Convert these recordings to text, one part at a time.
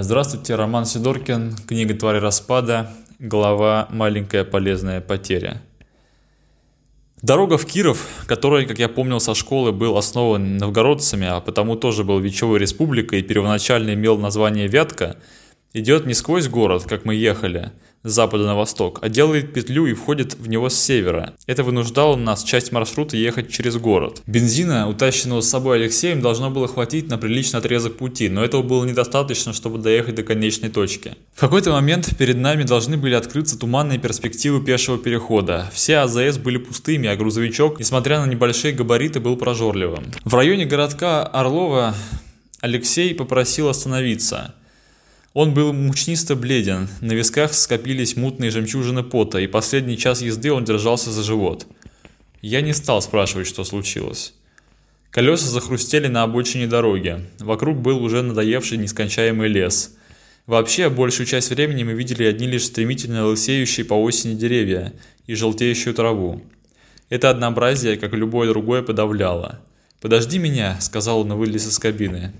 Здравствуйте, Роман Сидоркин, книга «Твари распада», глава «Маленькая полезная потеря». Дорога в Киров, который, как я помнил со школы, был основан новгородцами, а потому тоже был Вечевой республикой и первоначально имел название Вятка, идет не сквозь город, как мы ехали – с запада на восток, а делает петлю и входит в него с севера. Это вынуждало нас часть маршрута ехать через город. Бензина, утащенного с собой Алексеем, должно было хватить на приличный отрезок пути, но этого было недостаточно, чтобы доехать до конечной точки. В какой-то момент перед нами должны были открыться туманные перспективы пешего перехода. Все АЗС были пустыми, а грузовичок, несмотря на небольшие габариты, был прожорливым. В районе городка Орлова Алексей попросил остановиться. Он был мучнисто бледен, на висках скопились мутные жемчужины пота, и последний час езды он держался за живот. Я не стал спрашивать, что случилось. Колеса захрустели на обочине дороги. Вокруг был уже надоевший нескончаемый лес. Вообще, большую часть времени мы видели одни лишь стремительно лысеющие по осени деревья и желтеющую траву. Это однообразие, как и любое другое, подавляло. «Подожди меня», — сказал он и вылез из кабины.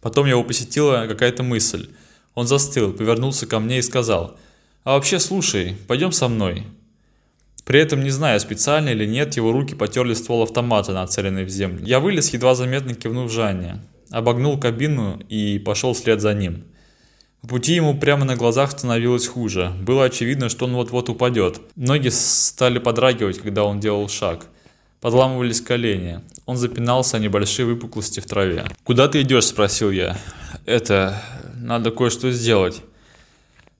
Потом его посетила какая-то мысль — он застыл, повернулся ко мне и сказал, «А вообще, слушай, пойдем со мной». При этом, не знаю, специально или нет, его руки потерли ствол автомата, нацеленный в землю. Я вылез, едва заметно кивнув Жанне, обогнул кабину и пошел вслед за ним. По пути ему прямо на глазах становилось хуже. Было очевидно, что он вот-вот упадет. Ноги стали подрагивать, когда он делал шаг. Подламывались колени. Он запинался о небольшие выпуклости в траве. «Куда ты идешь?» – спросил я. «Это надо кое-что сделать.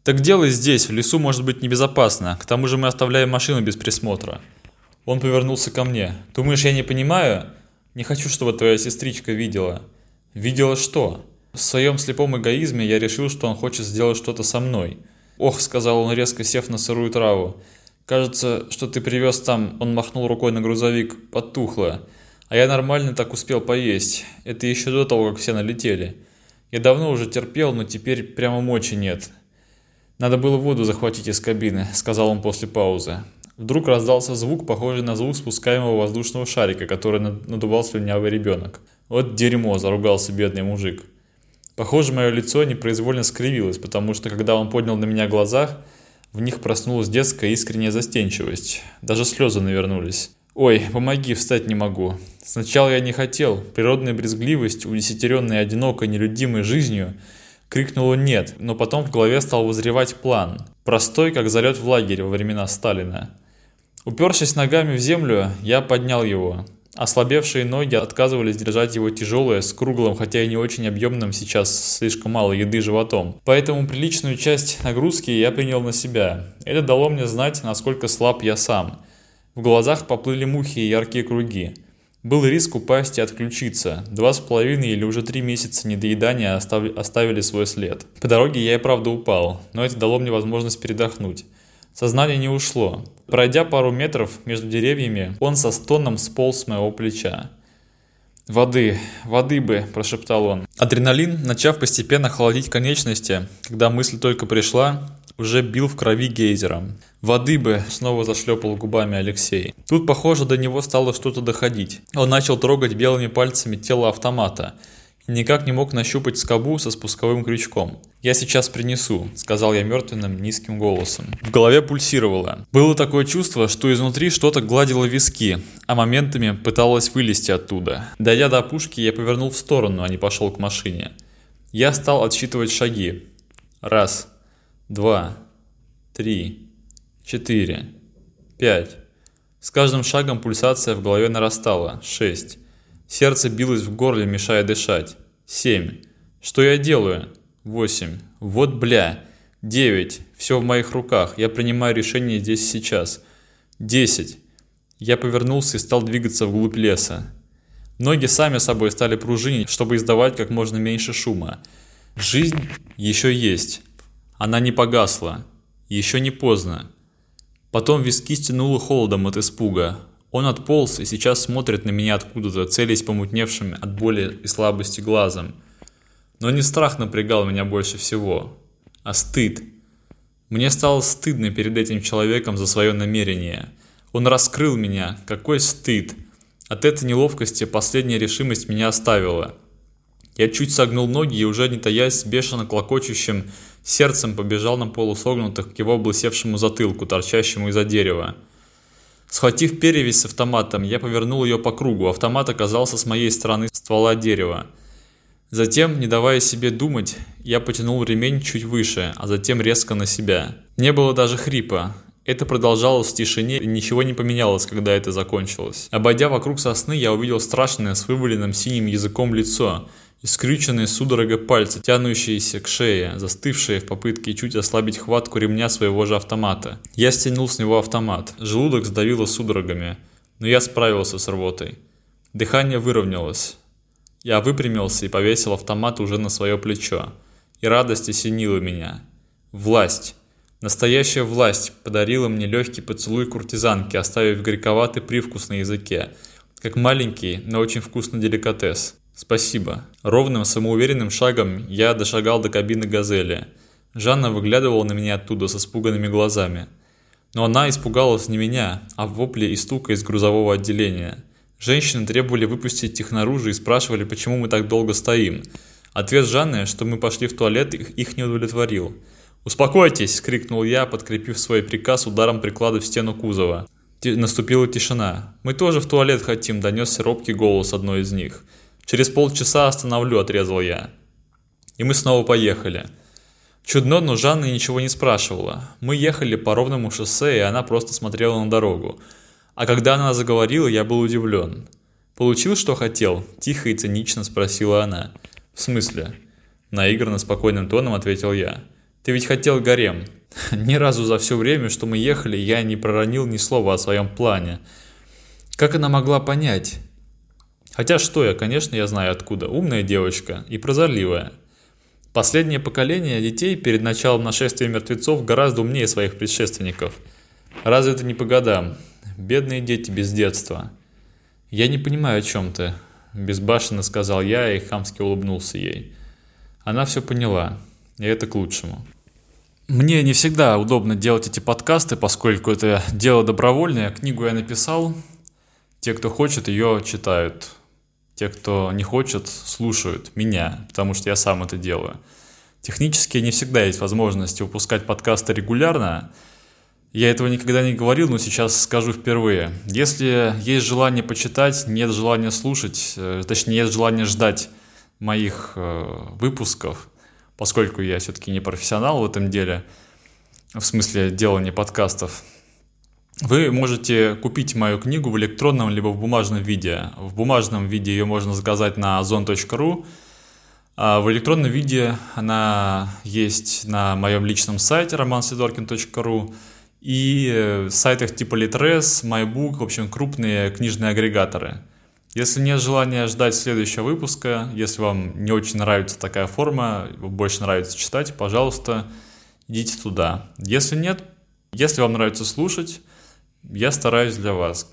Так делай здесь, в лесу может быть небезопасно. К тому же мы оставляем машину без присмотра. Он повернулся ко мне. Думаешь, я не понимаю? Не хочу, чтобы твоя сестричка видела. Видела что? В своем слепом эгоизме я решил, что он хочет сделать что-то со мной. Ох, сказал он, резко сев на сырую траву. Кажется, что ты привез там, он махнул рукой на грузовик, подтухло. А я нормально так успел поесть. Это еще до того, как все налетели. Я давно уже терпел, но теперь прямо мочи нет. Надо было воду захватить из кабины, сказал он после паузы. Вдруг раздался звук, похожий на звук спускаемого воздушного шарика, который надувал слюнявый ребенок. Вот дерьмо, заругался бедный мужик. Похоже, мое лицо непроизвольно скривилось, потому что когда он поднял на меня глаза, в них проснулась детская искренняя застенчивость. Даже слезы навернулись. «Ой, помоги, встать не могу». Сначала я не хотел. Природная брезгливость, удесятеренная одинокой, нелюдимой жизнью, крикнула «нет», но потом в голове стал вызревать план. Простой, как залет в лагерь во времена Сталина. Упершись ногами в землю, я поднял его. Ослабевшие ноги отказывались держать его тяжелое, с круглым, хотя и не очень объемным сейчас слишком мало еды животом. Поэтому приличную часть нагрузки я принял на себя. Это дало мне знать, насколько слаб я сам. В глазах поплыли мухи и яркие круги. Был риск упасть и отключиться. Два с половиной или уже три месяца недоедания оставили свой след. По дороге я и правда упал, но это дало мне возможность передохнуть. Сознание не ушло. Пройдя пару метров между деревьями, он со стоном сполз с моего плеча. «Воды, воды бы», – прошептал он. Адреналин, начав постепенно холодить конечности, когда мысль только пришла, уже бил в крови гейзером. «Воды бы!» – снова зашлепал губами Алексей. Тут, похоже, до него стало что-то доходить. Он начал трогать белыми пальцами тело автомата и никак не мог нащупать скобу со спусковым крючком. «Я сейчас принесу», – сказал я мертвенным низким голосом. В голове пульсировало. Было такое чувство, что изнутри что-то гладило виски, а моментами пыталось вылезти оттуда. Дойдя до опушки, я повернул в сторону, а не пошел к машине. Я стал отсчитывать шаги. Раз, два, три, четыре, пять. С каждым шагом пульсация в голове нарастала. Шесть. Сердце билось в горле, мешая дышать. Семь. Что я делаю? Восемь. Вот бля. Девять. Все в моих руках. Я принимаю решение здесь сейчас. Десять. Я повернулся и стал двигаться вглубь леса. Ноги сами собой стали пружинить, чтобы издавать как можно меньше шума. Жизнь еще есть. Она не погасла. Еще не поздно. Потом виски стянуло холодом от испуга. Он отполз и сейчас смотрит на меня откуда-то, целясь помутневшим от боли и слабости глазом. Но не страх напрягал меня больше всего, а стыд. Мне стало стыдно перед этим человеком за свое намерение. Он раскрыл меня. Какой стыд! От этой неловкости последняя решимость меня оставила. Я чуть согнул ноги и уже не таясь, бешено клокочущим сердцем побежал на полусогнутых к его облысевшему затылку, торчащему из-за дерева. Схватив перевязь с автоматом, я повернул ее по кругу. Автомат оказался с моей стороны ствола дерева. Затем, не давая себе думать, я потянул ремень чуть выше, а затем резко на себя. Не было даже хрипа. Это продолжалось в тишине, и ничего не поменялось, когда это закончилось. Обойдя вокруг сосны, я увидел страшное с вываленным синим языком лицо и скрюченные судорога пальцы, тянущиеся к шее, застывшие в попытке чуть ослабить хватку ремня своего же автомата. Я стянул с него автомат. Желудок сдавило судорогами, но я справился с рвотой. Дыхание выровнялось. Я выпрямился и повесил автомат уже на свое плечо. И радость осенила меня. Власть. Настоящая власть подарила мне легкий поцелуй куртизанки, оставив горьковатый привкус на языке, как маленький, но очень вкусный деликатес. Спасибо. Ровным, самоуверенным шагом я дошагал до кабины «Газели». Жанна выглядывала на меня оттуда с испуганными глазами. Но она испугалась не меня, а в вопле и стука из грузового отделения – Женщины требовали выпустить их наружу и спрашивали, почему мы так долго стоим. Ответ Жанны, что мы пошли в туалет, их не удовлетворил. «Успокойтесь!» – крикнул я, подкрепив свой приказ ударом приклада в стену кузова. Ти наступила тишина. «Мы тоже в туалет хотим», – донесся робкий голос одной из них. «Через полчаса остановлю», – отрезал я. И мы снова поехали. Чудно, но Жанна ничего не спрашивала. Мы ехали по ровному шоссе, и она просто смотрела на дорогу. А когда она заговорила, я был удивлен. «Получил, что хотел?» – тихо и цинично спросила она. «В смысле?» – наигранно спокойным тоном ответил я. «Ты ведь хотел гарем». Ни разу за все время, что мы ехали, я не проронил ни слова о своем плане. Как она могла понять? Хотя что я, конечно, я знаю откуда. Умная девочка и прозорливая. Последнее поколение детей перед началом нашествия мертвецов гораздо умнее своих предшественников. Разве это не по годам? Бедные дети без детства. Я не понимаю, о чем ты, безбашенно сказал я и хамски улыбнулся ей. Она все поняла, и это к лучшему. Мне не всегда удобно делать эти подкасты, поскольку это дело добровольное. Книгу я написал. Те, кто хочет, ее читают. Те, кто не хочет, слушают меня, потому что я сам это делаю. Технически не всегда есть возможность выпускать подкасты регулярно, я этого никогда не говорил, но сейчас скажу впервые. Если есть желание почитать, нет желания слушать, э, точнее, нет желания ждать моих э, выпусков, поскольку я все-таки не профессионал в этом деле, в смысле делания подкастов, вы можете купить мою книгу в электронном либо в бумажном виде. В бумажном виде ее можно заказать на ozon.ru, а в электронном виде она есть на моем личном сайте romansidorkin.ru и э, сайтах типа Litres, MyBook, в общем, крупные книжные агрегаторы. Если нет желания ждать следующего выпуска, если вам не очень нравится такая форма, больше нравится читать, пожалуйста, идите туда. Если нет, если вам нравится слушать, я стараюсь для вас.